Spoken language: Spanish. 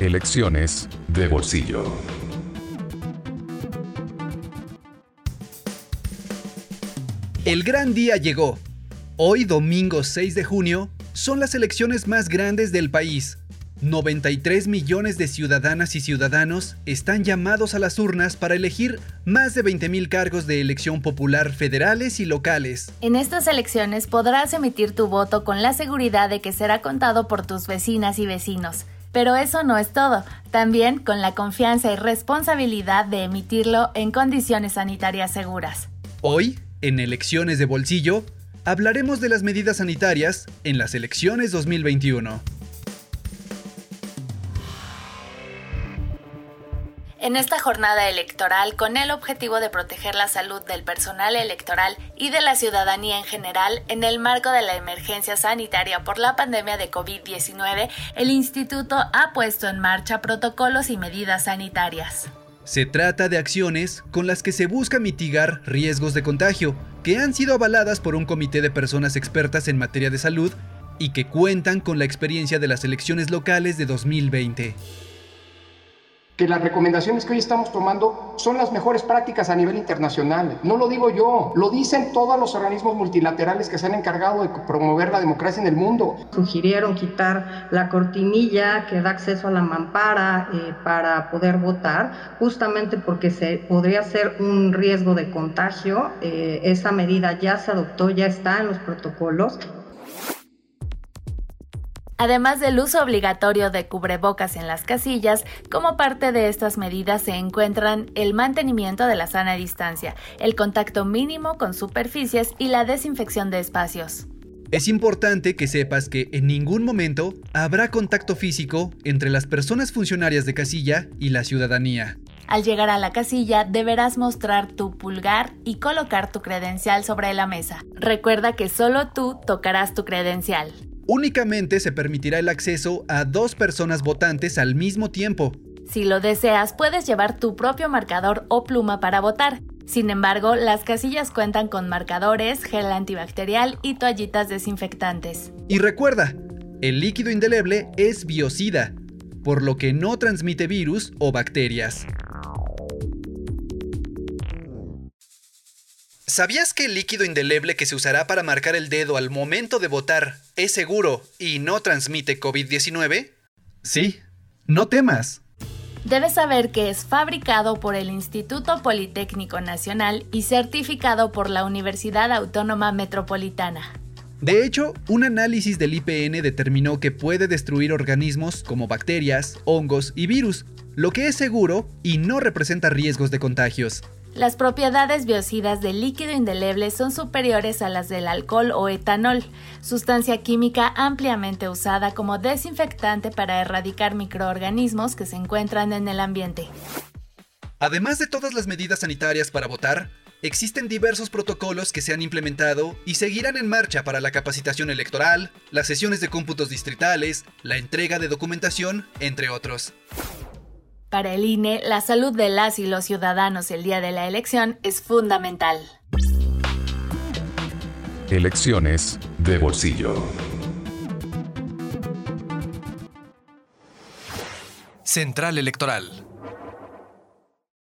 Elecciones de bolsillo. El gran día llegó. Hoy, domingo 6 de junio, son las elecciones más grandes del país. 93 millones de ciudadanas y ciudadanos están llamados a las urnas para elegir más de 20.000 cargos de elección popular federales y locales. En estas elecciones podrás emitir tu voto con la seguridad de que será contado por tus vecinas y vecinos. Pero eso no es todo, también con la confianza y responsabilidad de emitirlo en condiciones sanitarias seguras. Hoy, en Elecciones de Bolsillo, hablaremos de las medidas sanitarias en las elecciones 2021. En esta jornada electoral, con el objetivo de proteger la salud del personal electoral y de la ciudadanía en general, en el marco de la emergencia sanitaria por la pandemia de COVID-19, el instituto ha puesto en marcha protocolos y medidas sanitarias. Se trata de acciones con las que se busca mitigar riesgos de contagio, que han sido avaladas por un comité de personas expertas en materia de salud y que cuentan con la experiencia de las elecciones locales de 2020 que las recomendaciones que hoy estamos tomando son las mejores prácticas a nivel internacional. No lo digo yo, lo dicen todos los organismos multilaterales que se han encargado de promover la democracia en el mundo. Sugirieron quitar la cortinilla que da acceso a la mampara eh, para poder votar, justamente porque se podría ser un riesgo de contagio. Eh, esa medida ya se adoptó, ya está en los protocolos. Además del uso obligatorio de cubrebocas en las casillas, como parte de estas medidas se encuentran el mantenimiento de la sana distancia, el contacto mínimo con superficies y la desinfección de espacios. Es importante que sepas que en ningún momento habrá contacto físico entre las personas funcionarias de casilla y la ciudadanía. Al llegar a la casilla deberás mostrar tu pulgar y colocar tu credencial sobre la mesa. Recuerda que solo tú tocarás tu credencial. Únicamente se permitirá el acceso a dos personas votantes al mismo tiempo. Si lo deseas, puedes llevar tu propio marcador o pluma para votar. Sin embargo, las casillas cuentan con marcadores, gel antibacterial y toallitas desinfectantes. Y recuerda, el líquido indeleble es biocida, por lo que no transmite virus o bacterias. ¿Sabías que el líquido indeleble que se usará para marcar el dedo al momento de votar es seguro y no transmite COVID-19? Sí, no temas. Debes saber que es fabricado por el Instituto Politécnico Nacional y certificado por la Universidad Autónoma Metropolitana. De hecho, un análisis del IPN determinó que puede destruir organismos como bacterias, hongos y virus, lo que es seguro y no representa riesgos de contagios. Las propiedades biocidas del líquido indeleble son superiores a las del alcohol o etanol, sustancia química ampliamente usada como desinfectante para erradicar microorganismos que se encuentran en el ambiente. Además de todas las medidas sanitarias para votar, existen diversos protocolos que se han implementado y seguirán en marcha para la capacitación electoral, las sesiones de cómputos distritales, la entrega de documentación, entre otros. Para el INE, la salud de las y los ciudadanos el día de la elección es fundamental. Elecciones de bolsillo. Central Electoral.